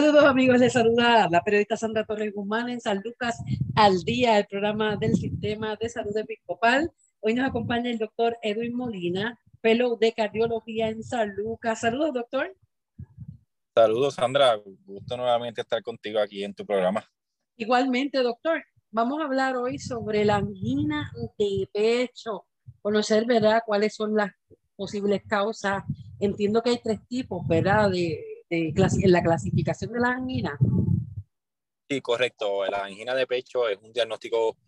Saludos amigos, les saluda la periodista Sandra Torres Guzmán en San Lucas al día, el programa del Sistema de Salud Episcopal. Hoy nos acompaña el doctor Edwin Molina, fellow de cardiología en San Lucas. Saludos, doctor. Saludos, Sandra. Gusto nuevamente estar contigo aquí en tu programa. Igualmente, doctor. Vamos a hablar hoy sobre la angina de pecho. Conocer, ¿verdad?, cuáles son las posibles causas. Entiendo que hay tres tipos, ¿verdad?, de, en la clasificación de la angina. Sí, correcto. La angina de pecho es un diagnóstico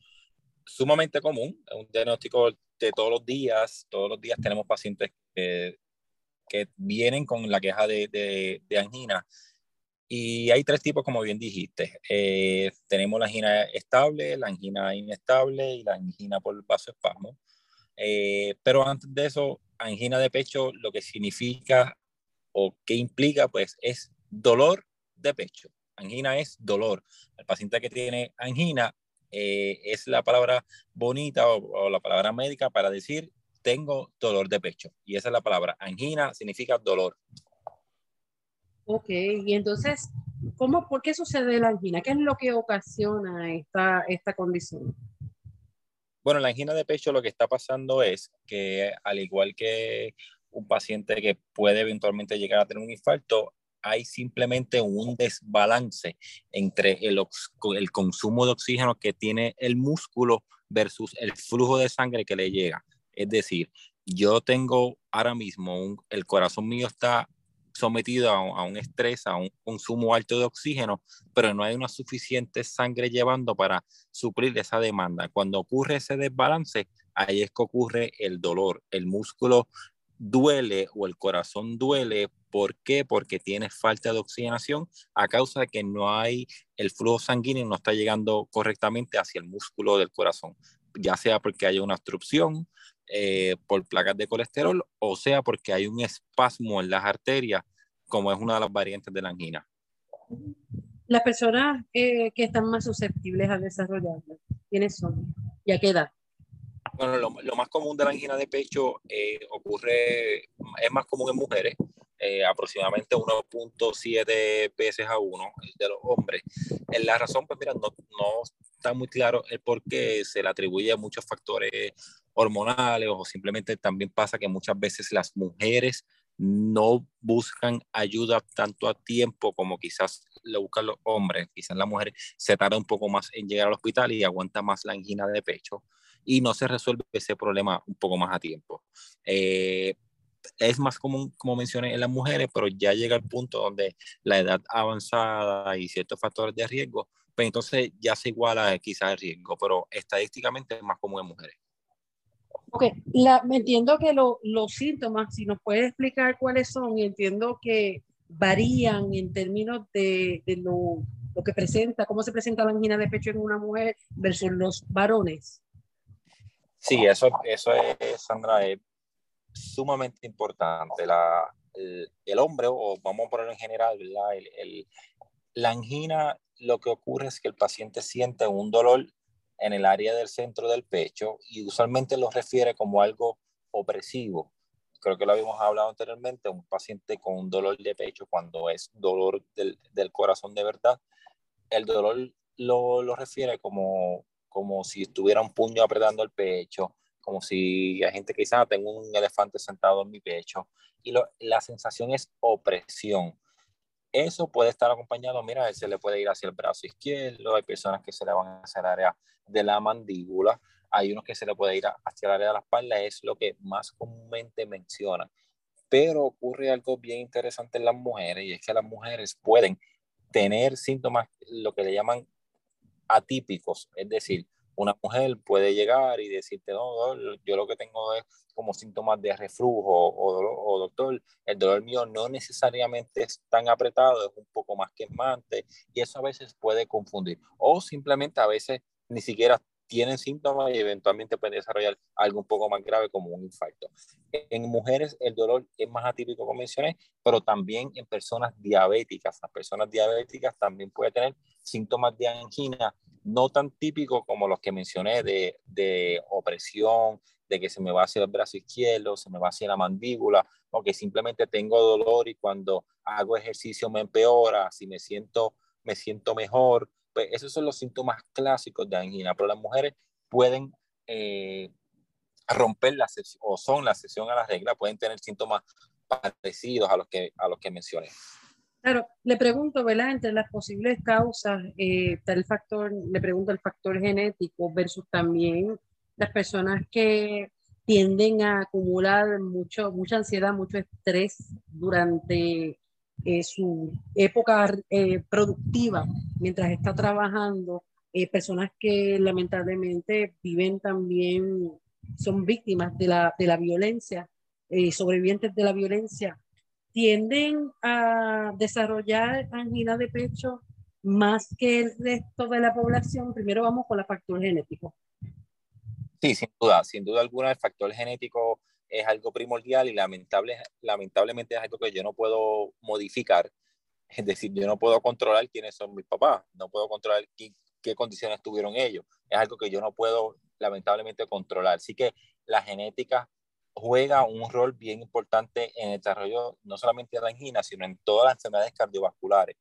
sumamente común, es un diagnóstico de todos los días. Todos los días tenemos pacientes que, que vienen con la queja de, de, angina. Y hay tres tipos, como bien dijiste. Eh, tenemos la angina estable, la angina inestable y la angina por vasoespasmo. Eh, pero antes de eso, angina de pecho lo que significa o qué implica, pues es dolor de pecho. Angina es dolor. El paciente que tiene angina eh, es la palabra bonita o, la palabra médica para decir tengo dolor de pecho. Y esa es la palabra. Angina significa dolor. Ok, y entonces, ¿cómo, ¿por qué sucede la angina? ¿Qué es lo que ocasiona esta, esta condición? Bueno, la angina de pecho lo que está pasando es que al igual que un paciente que puede eventualmente llegar a tener un infarto, hay simplemente un desbalance entre el, el, consumo de oxígeno que tiene el músculo versus el flujo de sangre que le llega. Es decir, yo tengo ahora mismo, el corazón mío está sometido a, a, un estrés, a un consumo alto de oxígeno, pero no hay una suficiente sangre llevando para suplir esa demanda. Cuando ocurre ese desbalance, ahí es que ocurre el dolor. El músculo duele o el corazón duele. ¿Por qué? Porque tiene falta de oxigenación a causa de que no hay, el flujo sanguíneo no está llegando correctamente hacia el músculo del corazón, ya sea porque hay una obstrucción eh, por placas de colesterol o sea porque hay un espasmo en las arterias, como es una de las variantes de la angina. Las personas eh, que están más susceptibles a desarrollarlo, ¿quiénes son? ¿Y qué edad? Bueno, lo, más común de la angina de pecho eh, ocurre, es más común en mujeres, eh, aproximadamente 1.7 veces a uno de los hombres. En la razón, pues mira, no, no está muy claro el por qué se le atribuye a muchos factores hormonales o simplemente también pasa que muchas veces las mujeres no buscan ayuda tanto a tiempo como quizás lo buscan los hombres. Quizás la mujer se tarda un poco más en llegar al hospital y aguanta más la angina de pecho y no se resuelve ese problema un poco más a tiempo. Eh, es más común, como mencioné, en las mujeres, pero ya llega el punto donde la edad avanzada y ciertos factores de riesgo, pues entonces ya se iguala quizás el riesgo, pero estadísticamente es más común en mujeres. Ok, la, entiendo que lo, los síntomas, si nos puede explicar cuáles son, entiendo que varían en términos de, de lo, lo, que presenta, cómo se presenta la angina de pecho en una mujer versus los varones. Sí, eso, eso es, Sandra, es sumamente importante. La, el, hombre, o vamos a ponerlo en general, El, el, la angina, lo que ocurre es que el paciente siente un dolor en el área del centro del pecho y usualmente lo refiere como algo opresivo. Creo que lo habíamos hablado anteriormente, un paciente con un dolor de pecho cuando es dolor del, del corazón de verdad, el dolor lo, lo refiere como como si estuviera un puño apretando el pecho, como si hay gente que dice, ah, tengo un elefante sentado en mi pecho, y la sensación es opresión. Eso puede estar acompañado, mira, se le puede ir hacia el brazo izquierdo, hay personas que se le van hacia el área de la mandíbula, hay unos que se le puede ir hacia el área de la espalda, es lo que más comúnmente mencionan. Pero ocurre algo bien interesante en las mujeres y es que las mujeres pueden tener síntomas, lo que le llaman atípicos, es decir, una mujer puede llegar y decirte, no, yo lo que tengo es como síntomas de reflujo o, doctor, el dolor mío no necesariamente es tan apretado, es un poco más quemante y eso a veces puede confundir. O simplemente a veces ni siquiera tienen síntomas y eventualmente pueden desarrollar algo un poco más grave como un infarto. En mujeres el dolor es más atípico, como mencioné, pero también en personas diabéticas. Las personas diabéticas también pueden tener síntomas de angina no tan típicos como los que mencioné de, de opresión, de que se me va hacia el brazo izquierdo, se me va hacia la mandíbula, o que simplemente tengo dolor y cuando hago ejercicio me empeora, si me siento, me siento mejor, pues esos son los síntomas clásicos de angina, pero las mujeres pueden eh, romper la sesión, o son la sesión a la regla, pueden tener síntomas parecidos a los que, a los que mencioné. Claro, le pregunto, ¿verdad? Entre las posibles causas, eh, está el factor, le pregunto el factor genético versus también las personas que tienden a acumular mucho, mucha ansiedad, mucho estrés durante eh, su época eh, productiva mientras está trabajando, eh, personas que lamentablemente viven también, son víctimas de la, de la violencia, sobrevivientes de la violencia, tienden a desarrollar angina de pecho más que el resto de la población. Primero vamos con la factor genético. Sí, sin duda, sin duda alguna el factor genético es algo primordial y lamentable, lamentablemente es algo que yo no puedo modificar. Es decir, yo no puedo controlar quiénes son mis papás, no puedo controlar qué, qué condiciones tuvieron ellos. Es algo que yo no puedo lamentablemente controlar. Así que la genética juega un rol bien importante en el desarrollo no solamente de la angina, sino en todas las enfermedades cardiovasculares.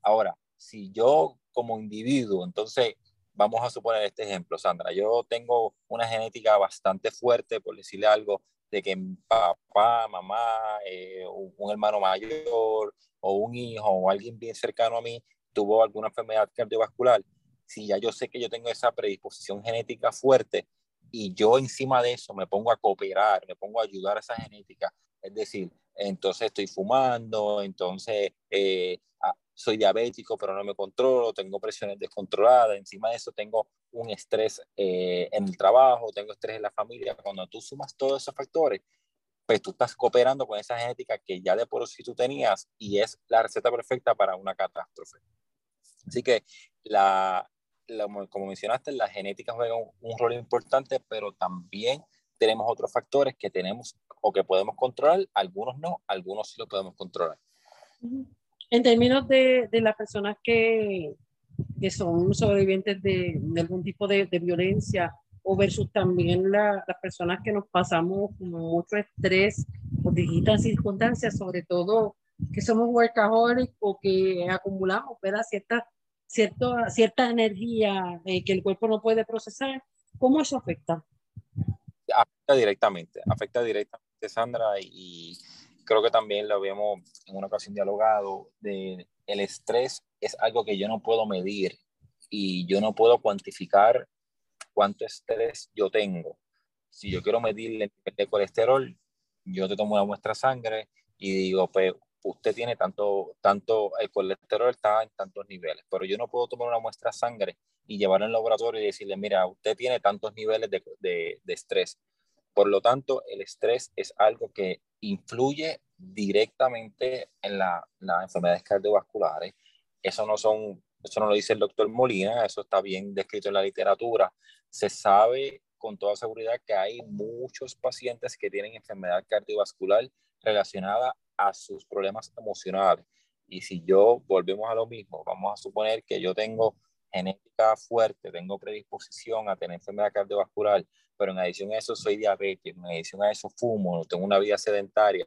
Ahora, si yo como individuo, entonces vamos a suponer este ejemplo, Sandra, yo tengo una genética bastante fuerte, por decirle algo, de que papá, mamá, eh, un, hermano mayor o un hijo o alguien bien cercano a mí tuvo alguna enfermedad cardiovascular, si ya yo sé que yo tengo esa predisposición genética fuerte y yo encima de eso me pongo a cooperar, me pongo a ayudar a esa genética, es decir, entonces estoy fumando, entonces eh, soy diabético, pero no me controlo, tengo presiones descontroladas, encima de eso tengo un estrés eh, en el trabajo, tengo estrés en la familia. Cuando tú sumas todos esos factores, pues tú estás cooperando con esa genética que ya de por sí tú tenías y es la receta perfecta para una catástrofe. Así que, la, como mencionaste, la genética juega un, un rol importante, pero también tenemos otros factores que tenemos o que podemos controlar, algunos no, algunos sí lo podemos controlar. En términos de, las personas que, que son sobrevivientes de, algún tipo de, violencia o versus también la, las personas que nos pasamos con mucho estrés por distintas circunstancias, sobre todo que somos workaholic o que acumulamos ¿verdad? Cierta, cierta energía eh, que el cuerpo no puede procesar, ¿cómo eso afecta? Afecta directamente, afecta directamente, Sandra, y creo que también lo habíamos en una ocasión dialogado, de el estrés es algo que yo no puedo medir y yo no puedo cuantificar cuánto estrés yo tengo. Si yo quiero medir el colesterol, yo te tomo una muestra de sangre y digo, pues usted tiene tanto, tanto, el colesterol está en tantos niveles, pero yo no puedo tomar una muestra de sangre y llevarla al laboratorio y decirle, mira, usted tiene tantos niveles de, de, de estrés. Por lo tanto, el estrés es algo que influye directamente en las enfermedades cardiovasculares. Eso no, son, eso no lo dice el doctor Molina, eso está bien descrito en la literatura. Se sabe con toda seguridad que hay muchos pacientes que tienen enfermedad cardiovascular relacionada a sus problemas emocionales. Y si yo volvemos a lo mismo, vamos a suponer que yo tengo genética fuerte, tengo predisposición a tener enfermedad cardiovascular, pero en adición a eso soy diabético, en adición a eso fumo, tengo una vida sedentaria.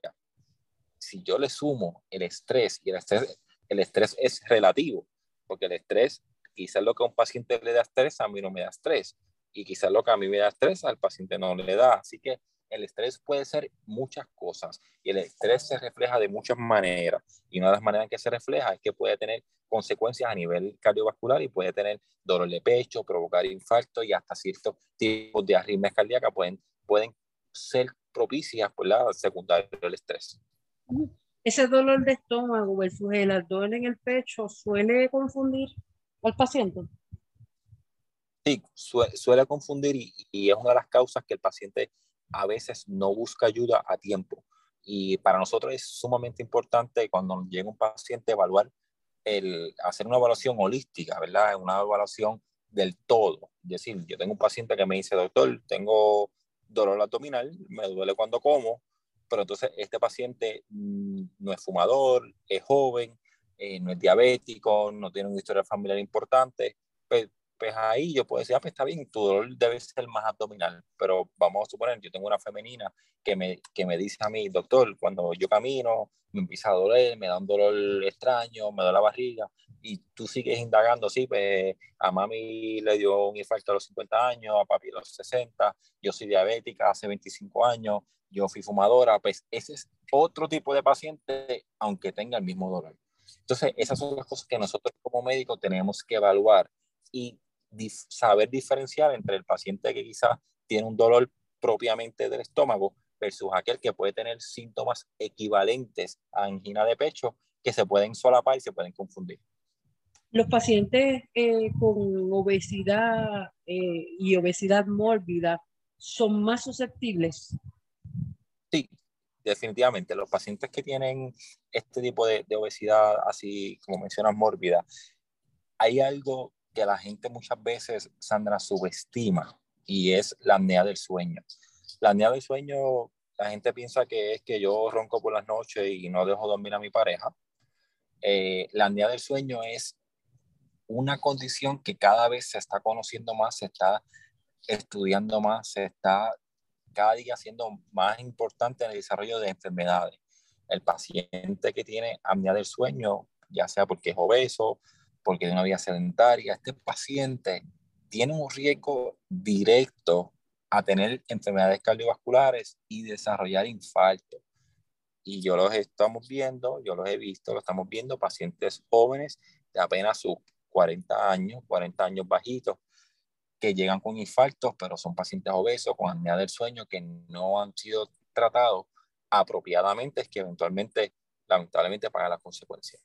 Si yo le sumo el estrés, y el estrés, el estrés es relativo, porque el estrés, quizás lo que a un paciente le da estrés, a mí no me da estrés, y quizás lo que a mí me da estrés, al paciente no le da. Así que el estrés puede ser muchas cosas y el estrés se refleja de muchas maneras. Y una de las maneras en que se refleja es que puede tener consecuencias a nivel cardiovascular y puede tener dolor de pecho, provocar infarto y hasta ciertos tipos de arritmias cardíacas pueden, pueden ser propicias por la secundaria del estrés. Ese dolor de estómago versus el dolor en el pecho suele confundir al paciente. Sí, suele confundir y, es una de las causas que el paciente a veces no busca ayuda a tiempo. Y para nosotros es sumamente importante cuando llega un paciente evaluar, el, hacer una evaluación holística, ¿verdad? Una evaluación del todo. Es decir, yo tengo un paciente que me dice, doctor, tengo dolor abdominal, me duele cuando como, pero entonces este paciente mm, no es fumador, es joven, eh, no es diabético, no tiene una historia familiar importante, pues, pues ahí yo puedo decir, ah, pues está bien, tu dolor debe ser más abdominal, pero vamos a suponer, yo tengo una femenina que me, que me dice a mí, doctor, cuando yo camino, me empieza a doler, me da un dolor extraño, me da la barriga, y tú sigues indagando, sí, pues a mami le dio un infarto a los 50 años, a papi a los 60, yo soy diabética hace 25 años, yo fui fumadora, pues ese es otro tipo de paciente, aunque tenga el mismo dolor. Entonces, esas son las cosas que nosotros como médicos tenemos que evaluar y saber diferenciar entre el paciente que quizás tiene un dolor propiamente del estómago versus aquel que puede tener síntomas equivalentes a angina de pecho que se pueden solapar y se pueden confundir. Los pacientes eh, con obesidad eh, y obesidad mórbida son más susceptibles. Sí, definitivamente. Los pacientes que tienen este tipo de, de obesidad, así como mencionas, mórbida, hay algo que la gente muchas veces, Sandra, subestima y es la apnea del sueño. La apnea del sueño, la gente piensa que es que yo ronco por las noches y no dejo dormir a mi pareja. Eh, la apnea del sueño es una condición que cada vez se está conociendo más, se está estudiando más, se está cada día siendo más importante en el desarrollo de enfermedades. El paciente que tiene apnea del sueño, ya sea porque es obeso, porque tiene una vida sedentaria, este paciente tiene un riesgo directo a tener enfermedades cardiovasculares y desarrollar infarto. Y yo los estamos viendo, yo los he visto, lo estamos viendo, pacientes jóvenes de apenas sus 40 años, 40 años bajitos, que llegan con infartos, pero son pacientes obesos, con apnea del sueño, que no han sido tratados apropiadamente, es que eventualmente, lamentablemente, pagan las consecuencias.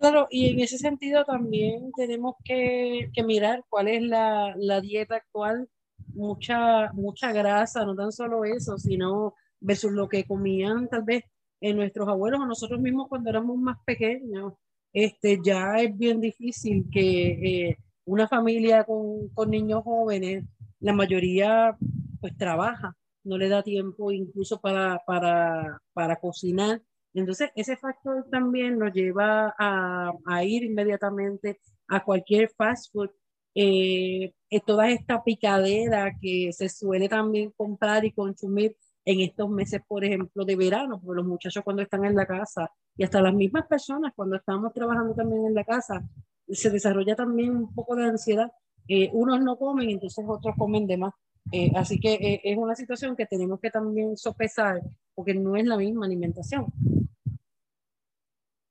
Claro, y en ese sentido también tenemos que, que mirar cuál es la, la, dieta actual. Mucha, mucha grasa, no tan solo eso, sino versus lo que comían tal vez en nuestros abuelos o nosotros mismos cuando éramos más pequeños. Este, ya es bien difícil que eh, una familia con, con niños jóvenes, la mayoría pues trabaja, no le da tiempo incluso para, para, para cocinar entonces, ese factor también nos lleva a, a ir inmediatamente a cualquier fast food. Eh, toda esta picadera que se suele también comprar y consumir en estos meses, por ejemplo, de verano, por los muchachos cuando están en la casa y hasta las mismas personas cuando estamos trabajando también en la casa, se desarrolla también un poco de ansiedad. Eh, unos no comen, entonces otros comen de más. Eh, así que eh, es una situación que tenemos que también sopesar porque no es la misma alimentación.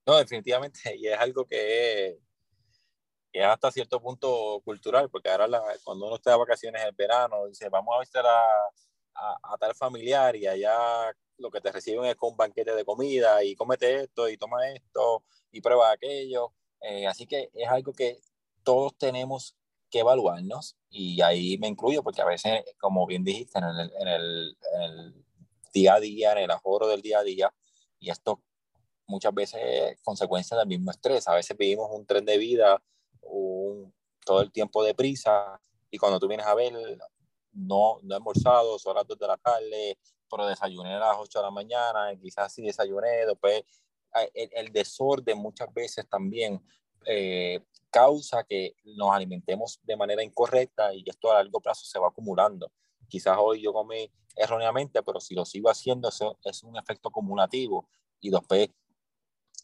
No, definitivamente, y es algo que es, hasta cierto punto cultural, porque ahora cuando uno está de vacaciones en verano, dice, vamos a visitar a, a, tal familiar y allá lo que te reciben es con un banquete de comida y cómete esto y toma esto y prueba aquello. Eh, así que es algo que todos tenemos que evaluarnos y ahí me incluyo porque a veces, como bien dijiste, en el, en el, día a día, en el ahorro del día a día, y esto muchas veces consecuencia del mismo estrés. A veces vivimos un tren de vida un, todo el tiempo de prisa y cuando tú vienes a ver, no, no he almorzado, son las 2 de la tarde, pero desayuné a las 8 de la mañana, quizás sí desayuné, después el, el desorden muchas veces también eh, causa que nos alimentemos de manera incorrecta y esto a largo plazo se va acumulando. Quizás hoy yo comí erróneamente, pero si lo sigo haciendo, eso es un efecto acumulativo y después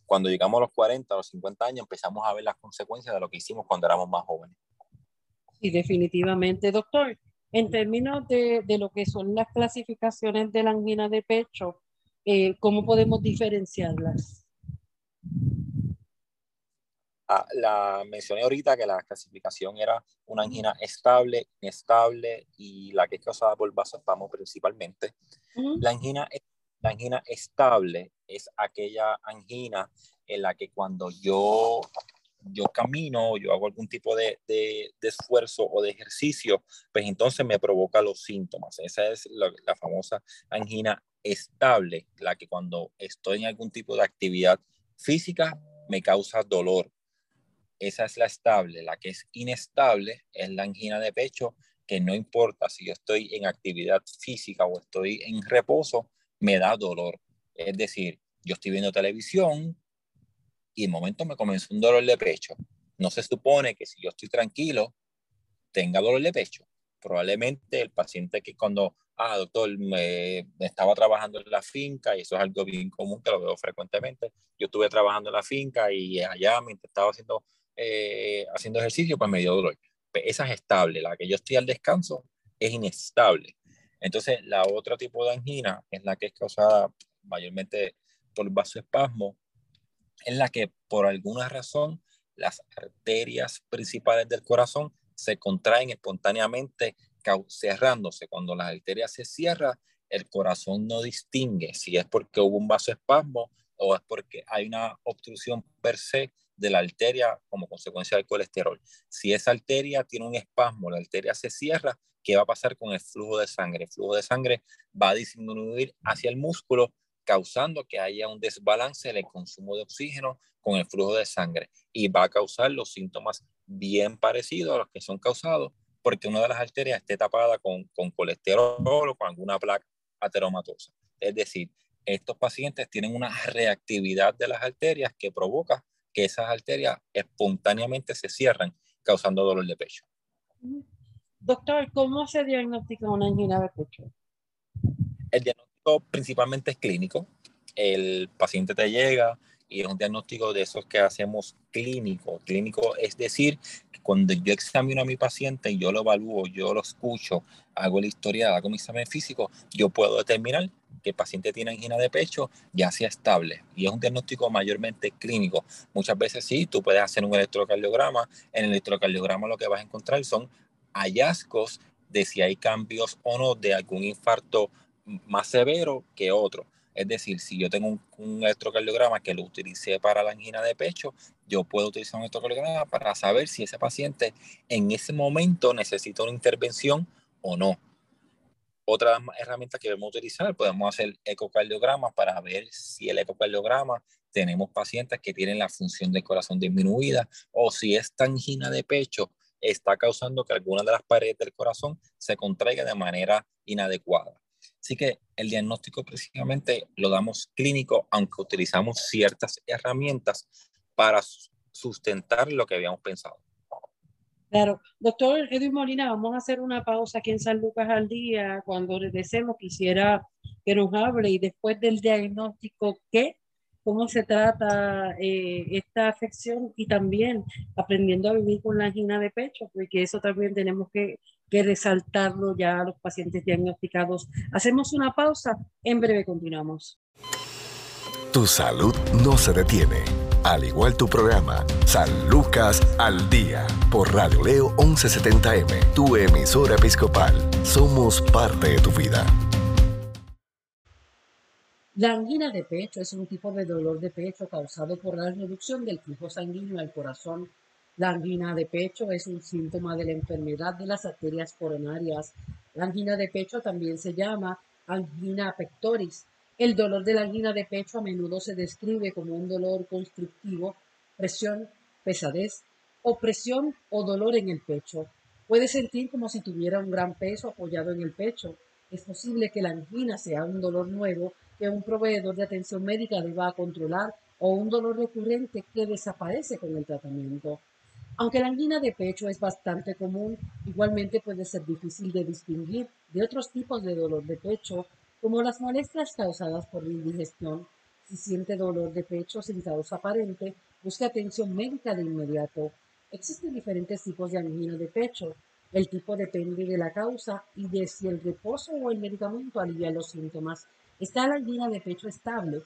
cuando llegamos a los 40 o los 50 años empezamos a ver las consecuencias de lo que hicimos cuando éramos más jóvenes. Sí, definitivamente, doctor. En términos de, de lo que son las clasificaciones de la angina de pecho, eh, ¿cómo podemos diferenciarlas? Ah, la mencioné ahorita que la clasificación era una angina estable, inestable y la que es causada por vasospasmo principalmente. La angina la angina estable es aquella angina en la que cuando yo yo camino, yo hago algún tipo de, de, esfuerzo o de ejercicio, pues entonces me provoca los síntomas. Esa es la, la famosa angina estable, la que cuando estoy en algún tipo de actividad física me causa dolor. Esa es la estable. La que es inestable es la angina de pecho, que no importa si yo estoy en actividad física o estoy en reposo, me da dolor. Es decir, yo estoy viendo televisión y en momento me comenzó un dolor de pecho. No se supone que si yo estoy tranquilo, tenga dolor de pecho. Probablemente el paciente que cuando, ah, doctor, me, estaba trabajando en la finca, y eso es algo bien común que lo veo frecuentemente, yo estuve trabajando en la finca y allá mientras estaba haciendo, eh, haciendo ejercicio, pues me dio dolor. Pues esa es estable, la que yo estoy al descanso es inestable. Entonces, la otra tipo de angina es la que es causada mayormente por vasoespasmo, en la que por alguna razón las arterias principales del corazón se contraen espontáneamente cerrándose. Cuando las arterias se cierran, el corazón no distingue si es porque hubo un vasoespasmo o es porque hay una obstrucción per se de la arteria como consecuencia del colesterol. Si esa arteria tiene un espasmo, la arteria se cierra, ¿qué va a pasar con el flujo de sangre? El flujo de sangre va a disminuir hacia el músculo, causando que haya un desbalance en el consumo de oxígeno con el flujo de sangre y va a causar los síntomas bien parecidos a los que son causados porque una de las arterias esté tapada con, con colesterol o con alguna placa ateromatosa. Es decir, estos pacientes tienen una reactividad de las arterias que provoca que esas arterias espontáneamente se cierran, causando dolor de pecho. Doctor, ¿cómo se diagnostica una angina de pecho? El diagnóstico principalmente es clínico. El paciente te llega, y es un diagnóstico de esos que hacemos clínico. Clínico es decir, que cuando yo examino a mi paciente, yo lo evalúo, yo lo escucho, hago la historia, hago mi examen físico, yo puedo determinar que el paciente tiene angina de pecho ya sea estable. Y es un diagnóstico mayormente clínico. Muchas veces sí, tú puedes hacer un electrocardiograma. En el electrocardiograma lo que vas a encontrar son hallazgos de si hay cambios o no de algún infarto más severo que otro. Es decir, si yo tengo un, electrocardiograma que lo utilicé para la angina de pecho, yo puedo utilizar un electrocardiograma para saber si ese paciente en ese momento necesita una intervención o no. Otra herramienta que debemos utilizar, podemos hacer ecocardiogramas para ver si el ecocardiograma tenemos pacientes que tienen la función del corazón disminuida o si esta angina de pecho está causando que alguna de las paredes del corazón se contraiga de manera inadecuada. Así que el diagnóstico precisamente lo damos clínico, aunque utilizamos ciertas herramientas para sustentar lo que habíamos pensado. Claro. Doctor Edwin Molina, vamos a hacer una pausa aquí en San Lucas al día. Cuando regresemos, quisiera que nos hable y después del diagnóstico, ¿qué? ¿Cómo se trata eh, esta afección? Y también aprendiendo a vivir con la angina de pecho, porque eso también tenemos que que resaltarlo ya a los pacientes diagnosticados. Hacemos una pausa, en breve continuamos. Tu salud no se detiene, al igual tu programa, San Lucas al Día, por Radio Leo 1170M, tu emisora episcopal. Somos parte de tu vida. La angina de pecho es un tipo de dolor de pecho causado por la reducción del flujo sanguíneo al corazón la angina de pecho es un síntoma de la enfermedad de las arterias coronarias. La angina de pecho también se llama angina pectoris. El dolor de la angina de pecho a menudo se describe como un dolor constructivo, presión, pesadez, opresión o dolor en el pecho. Puede sentir como si tuviera un gran peso apoyado en el pecho. Es posible que la angina sea un dolor nuevo que un proveedor de atención médica deba controlar o un dolor recurrente que desaparece con el tratamiento. Aunque la angina de pecho es bastante común, igualmente puede ser difícil de distinguir de otros tipos de dolor de pecho, como las molestias causadas por la indigestión. Si siente dolor de pecho sin causa aparente, busque atención médica de inmediato. Existen diferentes tipos de angina de pecho. El tipo depende de la causa y de si el reposo o el medicamento alivia los síntomas. Está la angina de pecho estable,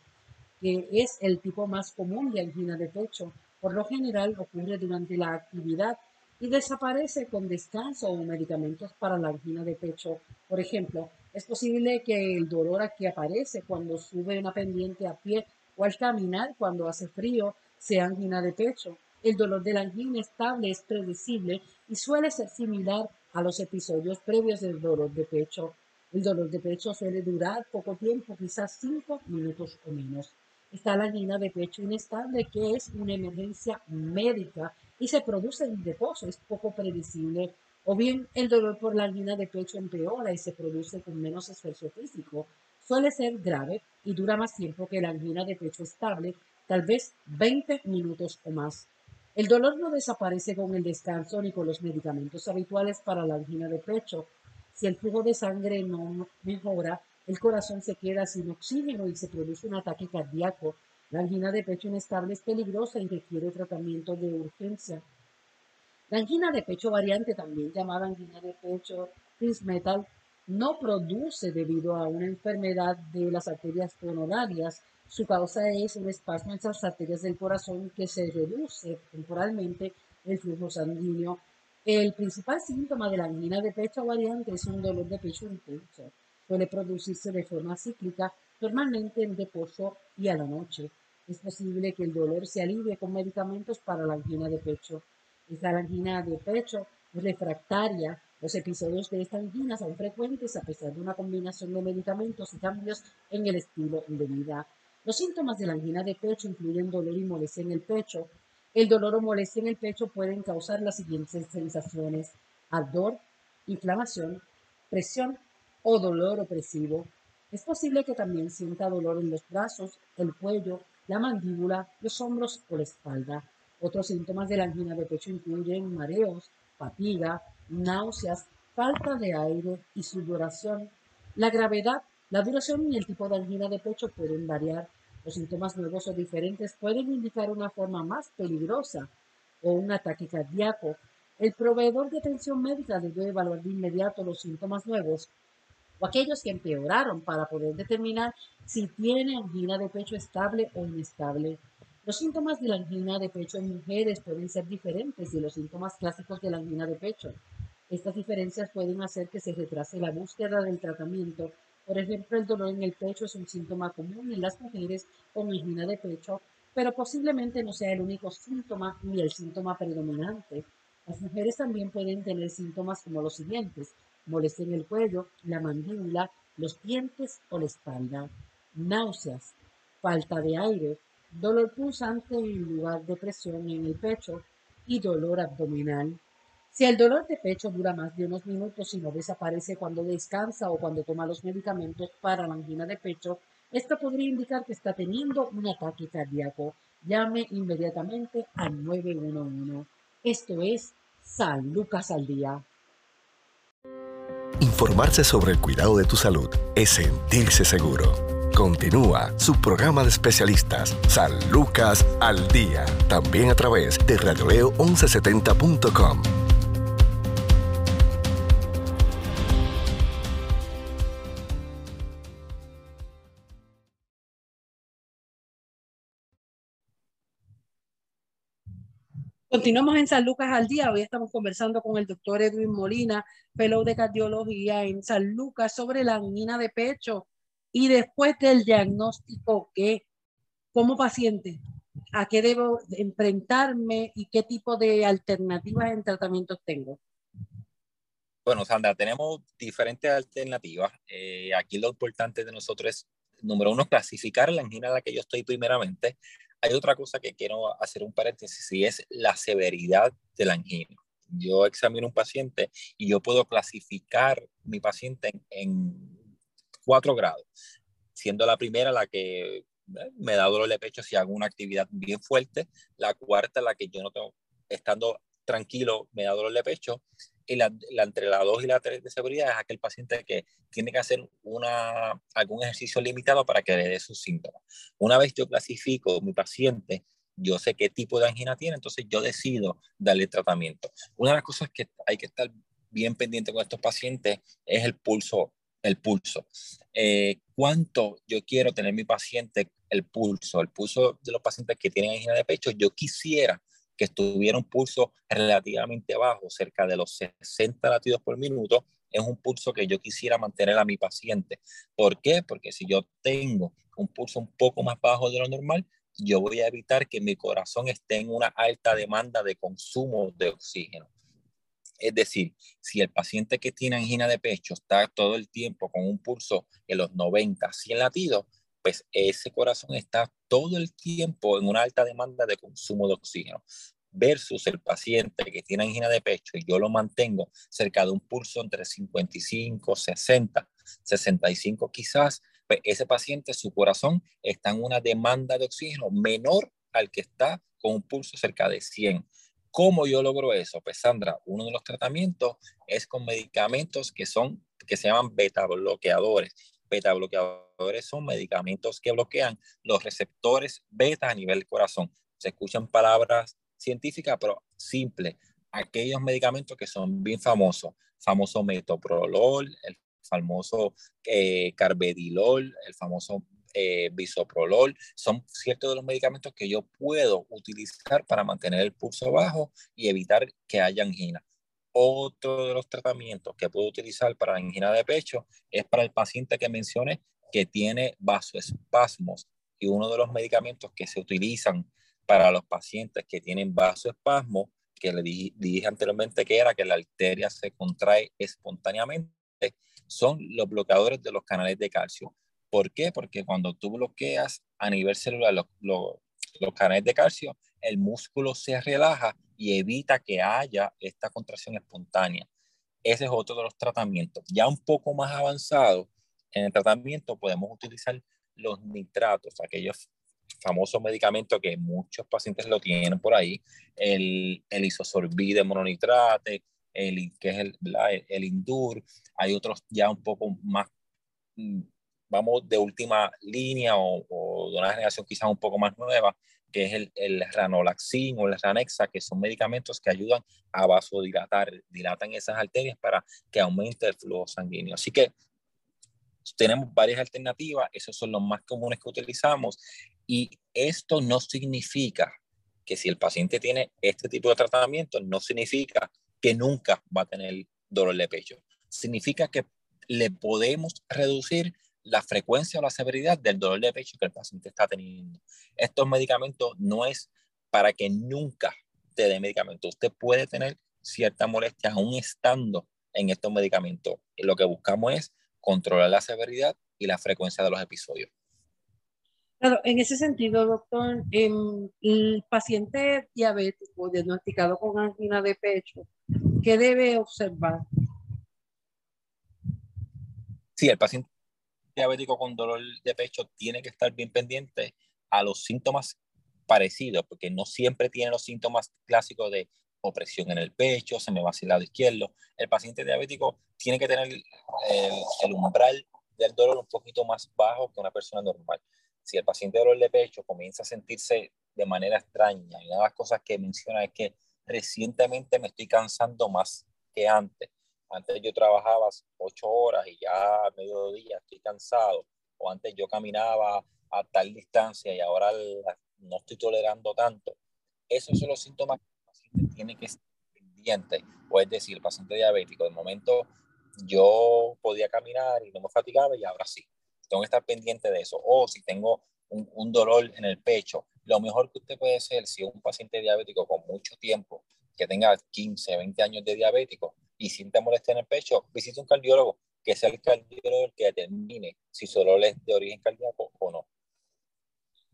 que es el tipo más común de angina de pecho. Por lo general ocurre durante la actividad y desaparece con descanso o medicamentos para la angina de pecho. Por ejemplo, es posible que el dolor aquí aparece cuando sube una pendiente a pie o al caminar cuando hace frío sea angina de pecho. El dolor de la angina estable es predecible y suele ser similar a los episodios previos del dolor de pecho. El dolor de pecho suele durar poco tiempo, quizás 5 minutos o menos. Está la angina de pecho inestable, que es una emergencia médica y se produce en reposo, es poco predecible. O bien el dolor por la angina de pecho empeora y se produce con menos esfuerzo físico. Suele ser grave y dura más tiempo que la angina de pecho estable, tal vez 20 minutos o más. El dolor no desaparece con el descanso ni con los medicamentos habituales para la angina de pecho. Si el flujo de sangre no mejora, el corazón se queda sin oxígeno y se produce un ataque cardíaco. La angina de pecho inestable es peligrosa y requiere tratamiento de urgencia. La angina de pecho variante, también llamada angina de pecho metal, no produce debido a una enfermedad de las arterias coronarias. Su causa es un espasmo en las arterias del corazón que se reduce temporalmente el flujo sanguíneo. El principal síntoma de la angina de pecho variante es un dolor de pecho intenso. Suele producirse de forma cíclica, normalmente en reposo y a la noche. Es posible que el dolor se alivie con medicamentos para la angina de pecho. Esta angina de pecho refractaria. Los episodios de esta angina son frecuentes a pesar de una combinación de medicamentos y cambios en el estilo de vida. Los síntomas de la angina de pecho incluyen dolor y molestia en el pecho. El dolor o molestia en el pecho pueden causar las siguientes sensaciones: ardor, inflamación, presión o dolor opresivo. Es posible que también sienta dolor en los brazos, el cuello, la mandíbula, los hombros o la espalda. Otros síntomas de la angina de pecho incluyen mareos, fatiga, náuseas, falta de aire y sudoración. La gravedad, la duración y el tipo de angina de pecho pueden variar. Los síntomas nuevos o diferentes pueden indicar una forma más peligrosa o un ataque cardíaco. El proveedor de atención médica debe evaluar de inmediato los síntomas nuevos o aquellos que empeoraron para poder determinar si tiene angina de pecho estable o inestable. Los síntomas de la angina de pecho en mujeres pueden ser diferentes de los síntomas clásicos de la angina de pecho. Estas diferencias pueden hacer que se retrase la búsqueda del tratamiento. Por ejemplo, el dolor en el pecho es un síntoma común en las mujeres con angina de pecho, pero posiblemente no sea el único síntoma ni el síntoma predominante. Las mujeres también pueden tener síntomas como los siguientes: molestia en el cuello, la mandíbula, los dientes o la espalda, náuseas, falta de aire, dolor pulsante en lugar de presión en el pecho y dolor abdominal. Si el dolor de pecho dura más de unos minutos y no desaparece cuando descansa o cuando toma los medicamentos para la angina de pecho, esto podría indicar que está teniendo un ataque cardíaco. Llame inmediatamente al 911. Esto es San Lucas al Día. Informarse sobre el cuidado de tu salud es sentirse seguro. Continúa su programa de especialistas, San Lucas al Día, también a través de radioleo1170.com. Continuamos en San Lucas al día. Hoy estamos conversando con el doctor Edwin Molina, fellow de cardiología en San Lucas, sobre la angina de pecho y después del diagnóstico, ¿qué? Como paciente, ¿a qué debo enfrentarme y qué tipo de alternativas en tratamiento tengo? Bueno, Sandra, tenemos diferentes alternativas. Eh, aquí lo importante de nosotros es, número uno, clasificar la angina a la que yo estoy primeramente hay otra cosa que quiero hacer un paréntesis y es la severidad de la angina. Yo examino un paciente y yo puedo clasificar mi paciente en, cuatro grados, siendo la primera la que eh, me da dolor de pecho si hago una actividad bien fuerte, la cuarta la que yo no tengo, estando tranquilo, me da dolor de pecho, y la, entre la 2 y la 3 de seguridad es aquel paciente que tiene que hacer una, algún ejercicio limitado para que le dé sus síntomas. Una vez yo clasifico mi paciente, yo sé qué tipo de angina tiene, entonces yo decido darle tratamiento. Una de las cosas que hay que estar bien pendiente con estos pacientes es el pulso. El pulso. Eh, ¿Cuánto yo quiero tener mi paciente el pulso? El pulso de los pacientes que tienen angina de pecho, yo quisiera que estuviera un pulso relativamente bajo, cerca de los 60 latidos por minuto, es un pulso que yo quisiera mantener a mi paciente. ¿Por qué? Porque si yo tengo un pulso un poco más bajo de lo normal, yo voy a evitar que mi corazón esté en una alta demanda de consumo de oxígeno. Es decir, si el paciente que tiene angina de pecho está todo el tiempo con un pulso en los 90, 100 latidos, pues ese corazón está todo el tiempo en una alta demanda de consumo de oxígeno versus el paciente que tiene angina de pecho y yo lo mantengo cerca de un pulso entre 55, 60, 65 quizás, pues ese paciente, su corazón está en una demanda de oxígeno menor al que está con un pulso cerca de 100. ¿Cómo yo logro eso? Pues Sandra, uno de los tratamientos es con medicamentos que son que se llaman beta bloqueadores. Beta bloqueadores son medicamentos que bloquean los receptores beta a nivel corazón. Se escuchan palabras científica, pero simple. Aquellos medicamentos que son bien famosos, famoso metoprolol, el famoso eh, carbedilol, el famoso eh, bisoprolol, son ciertos de los medicamentos que yo puedo utilizar para mantener el pulso bajo y evitar que haya angina. Otro de los tratamientos que puedo utilizar para angina de pecho es para el paciente que mencioné que tiene vasoespasmos y uno de los medicamentos que se utilizan para los pacientes que tienen vasoespasmo, que le dije, anteriormente que era que la arteria se contrae espontáneamente, son los bloqueadores de los canales de calcio. ¿Por qué? Porque cuando tú bloqueas a nivel celular los, los canales de calcio, el músculo se relaja y evita que haya esta contracción espontánea. Ese es otro de los tratamientos. Ya un poco más avanzado, en el tratamiento podemos utilizar los nitratos, aquellos famoso medicamento que muchos pacientes lo tienen por ahí, el, el isosorbide mononitrate, el, que es el, el, Indur, hay otros ya un poco más, mm, vamos, de última línea o, de una generación quizás un poco más nueva, que es el, el ranolaxin o el ranexa, que son medicamentos que ayudan a vasodilatar, dilatan esas arterias para que aumente el flujo sanguíneo. Así que tenemos varias alternativas, esos son los más comunes que utilizamos y esto no significa que si el paciente tiene este tipo de tratamiento, no significa que nunca va a tener dolor de pecho. Significa que le podemos reducir la frecuencia o la severidad del dolor de pecho que el paciente está teniendo. Estos medicamentos no es para que nunca te dé medicamento. Usted puede tener cierta molestia aún estando en estos medicamentos. Lo que buscamos es controlar la severidad y la frecuencia de los episodios. Claro, en ese sentido, doctor, em, el paciente diabético diagnosticado con angina de pecho, ¿qué debe observar? Sí, el paciente diabético con dolor de pecho tiene que estar bien pendiente a los síntomas parecidos, porque no siempre tiene los síntomas clásicos de opresión en el pecho, se me va hacia el lado izquierdo. El paciente diabético tiene que tener el, el umbral del dolor un poquito más bajo que una persona normal si el paciente de dolor de pecho comienza a sentirse de manera extraña, y una de las cosas que menciona es que recientemente me estoy cansando más que antes. Antes yo trabajaba ocho horas y ya a mediodía estoy cansado, o antes yo caminaba a tal distancia y ahora no estoy tolerando tanto. Esos son los síntomas paciente tiene que estar pendiente, o es decir, el paciente diabético, de momento yo podía caminar y no me fatigaba y ahora sí tengo que estar pendiente de eso. O si tengo un, dolor en el pecho, lo mejor que usted puede hacer si un paciente diabético con mucho tiempo, que tenga 15, 20 años de diabético y siente molestia en el pecho, visite un cardiólogo, que sea el cardiólogo el que determine si su dolor es de origen cardíaco o no.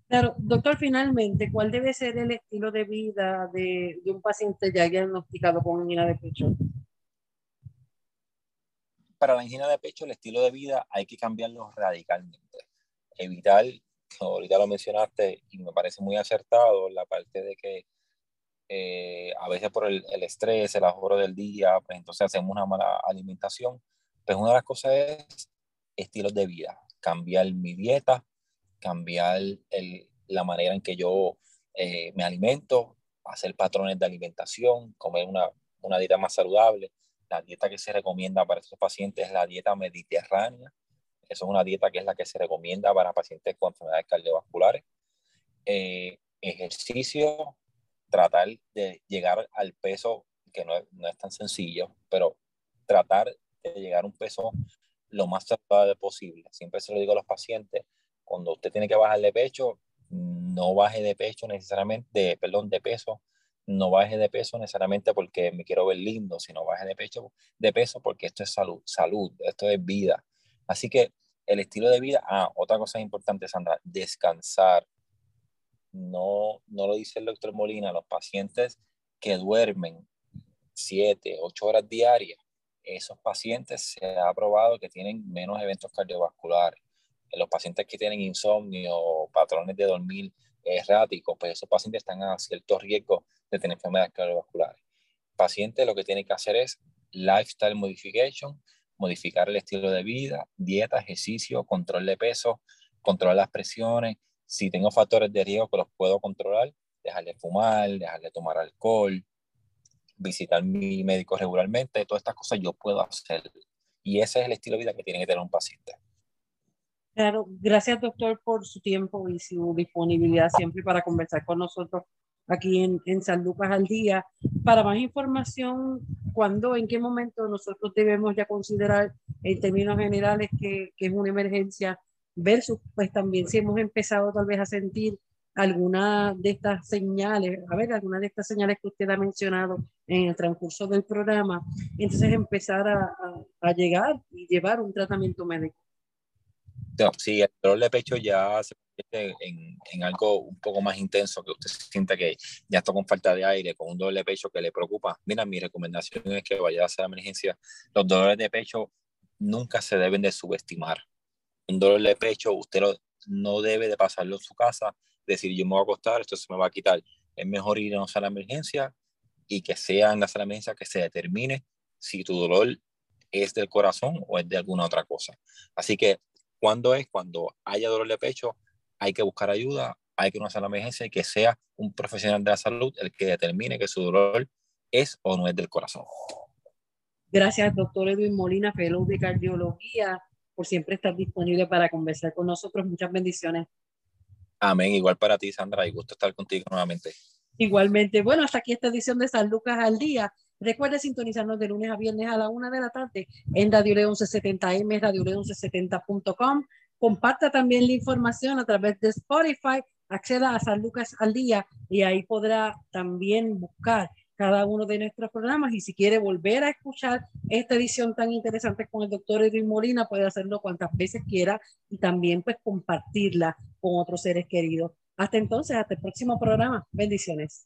Claro, doctor, finalmente, ¿cuál debe ser el estilo de vida de, de un paciente ya diagnosticado con angina de pecho? para la angina de pecho, el estilo de vida hay que cambiarlo radicalmente. Evitar, ahorita lo mencionaste y me parece muy acertado, la parte de que eh, a veces por el, estrés, el ahorro del día, pues entonces hacemos una mala alimentación. Pues una de las cosas es estilos de vida, cambiar mi dieta, cambiar la manera en que yo eh, me alimento, hacer patrones de alimentación, comer una, dieta más saludable la dieta que se recomienda para estos pacientes es la dieta mediterránea. Esa es una dieta que es la que se recomienda para pacientes con enfermedades cardiovasculares. Eh, ejercicio, tratar de llegar al peso, que no es, no es, tan sencillo, pero tratar de llegar a un peso lo más saludable posible. Siempre se lo digo a los pacientes, cuando usted tiene que bajar de pecho, no baje de pecho necesariamente, perdón, de peso, no baje de peso necesariamente porque me quiero ver lindo, sino baje de pecho, de peso porque esto es salud, salud, esto es vida. Así que el estilo de vida, ah, otra cosa importante, Sandra, descansar. No, no lo dice el doctor Molina, los pacientes que duermen siete, ocho horas diarias, esos pacientes se ha probado que tienen menos eventos cardiovasculares. Los pacientes que tienen insomnio o patrones de dormir erráticos, pues esos pacientes están a cierto riesgo de tener enfermedades cardiovasculares. El paciente lo que tiene que hacer es lifestyle modification, modificar el estilo de vida, dieta, ejercicio, control de peso, controlar las presiones. Si tengo factores de riesgo que los puedo controlar, dejar de fumar, dejar de tomar alcohol, visitar mi médico regularmente, todas estas cosas yo puedo hacer. Y ese es el estilo de vida que tiene que tener un paciente. Claro, gracias doctor por su tiempo y su disponibilidad siempre para conversar con nosotros aquí en, en San Lucas al día. Para más información, ¿cuándo, en qué momento nosotros debemos ya considerar en términos generales que, que es una emergencia versus pues también si hemos empezado tal vez a sentir alguna de estas señales, a ver, alguna de estas señales que usted ha mencionado en el transcurso del programa, entonces empezar a, a, llegar y llevar un tratamiento médico. Sí, el dolor de pecho ya se convierte en, algo un poco más intenso, que usted sienta que ya está con falta de aire, con un dolor de pecho que le preocupa. Mira, mi recomendación es que vaya a hacer emergencia. Los dolores de pecho nunca se deben de subestimar. Un dolor de pecho usted no debe de pasarlo en su casa decir yo me voy a acostar, esto se me va a quitar. Es mejor ir a de emergencia y que sea en la sala de emergencia que se determine si tu dolor es del corazón o es de alguna otra cosa. Así que, cuando es? Cuando haya dolor de pecho, hay que buscar ayuda, hay que ir a una sala de emergencia y que sea un profesional de la salud el que determine que su dolor es o no es del corazón. Gracias, doctor Edwin Molina, fellow de cardiología, por siempre estar disponible para conversar con nosotros. Muchas bendiciones. Amén. Igual para ti, Sandra, y gusto estar contigo nuevamente. Igualmente. Bueno, hasta aquí esta edición de San Lucas al Día. Recuerde sintonizarnos de lunes a viernes a la una de la tarde en Radio León 1170M, Radio León 1170.com. Comparta también la información a través de Spotify. Acceda a San Lucas al Día y ahí podrá también buscar cada uno de nuestros programas y si quiere volver a escuchar esta edición tan interesante con el doctor Edwin Molina, puede hacerlo cuantas veces quiera y también pues compartirla con otros seres queridos. Hasta entonces, hasta el próximo programa. Bendiciones.